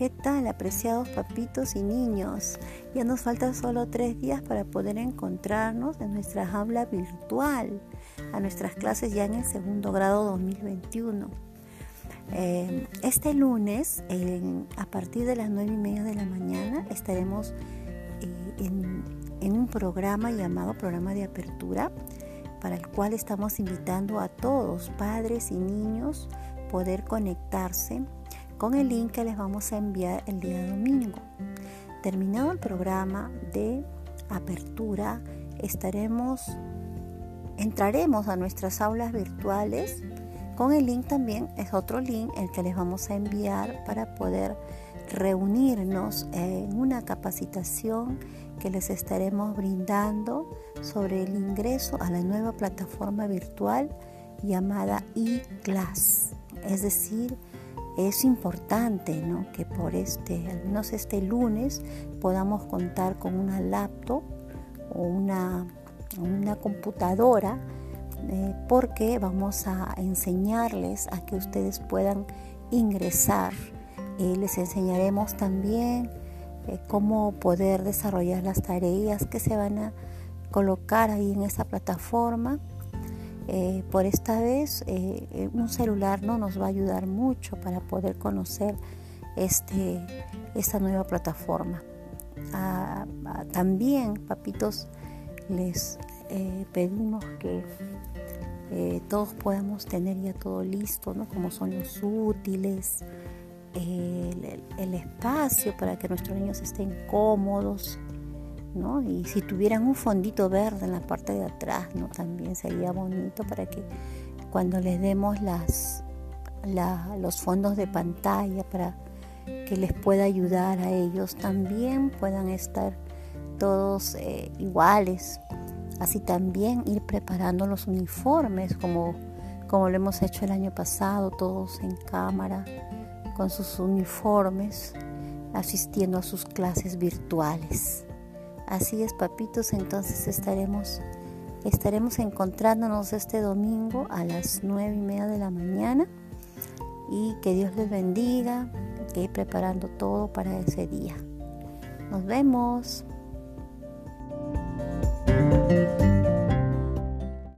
¿Qué tal, apreciados papitos y niños? Ya nos faltan solo tres días para poder encontrarnos en nuestra aula virtual, a nuestras clases ya en el segundo grado 2021. Eh, este lunes, a partir de las nueve y media de la mañana, estaremos eh, en, en un programa llamado Programa de Apertura, para el cual estamos invitando a todos, padres y niños, poder conectarse con el link que les vamos a enviar el día domingo. Terminado el programa de apertura, estaremos entraremos a nuestras aulas virtuales con el link también es otro link el que les vamos a enviar para poder reunirnos en una capacitación que les estaremos brindando sobre el ingreso a la nueva plataforma virtual llamada eClass, es decir, es importante que por este, al menos este lunes, podamos contar con una laptop o una, una computadora eh, porque vamos a enseñarles a que ustedes puedan ingresar. Eh, les enseñaremos también eh, cómo poder desarrollar las tareas que se van a colocar ahí en esa plataforma eh, por esta vez eh, un celular no nos va a ayudar mucho para poder conocer este, esta nueva plataforma. También, papitos, les eh, pedimos que todos podamos tener ya todo listo, ¿no? como son los útiles, el espacio para que nuestros niños estén cómodos, y si tuvieran un fondito verde en la parte de atrás, ¿no? También sería bonito para que cuando les demos las, los fondos de pantalla para que les pueda ayudar a ellos también puedan estar todos eh, iguales. Así también ir preparando los uniformes como lo hemos hecho el año pasado, todos en cámara, con sus uniformes, asistiendo a sus clases virtuales. Así es, papitos, entonces estaremos, estaremos encontrándonos este domingo a las nueve y media de la mañana y que Dios les bendiga, que ir preparando todo para ese día. Nos vemos.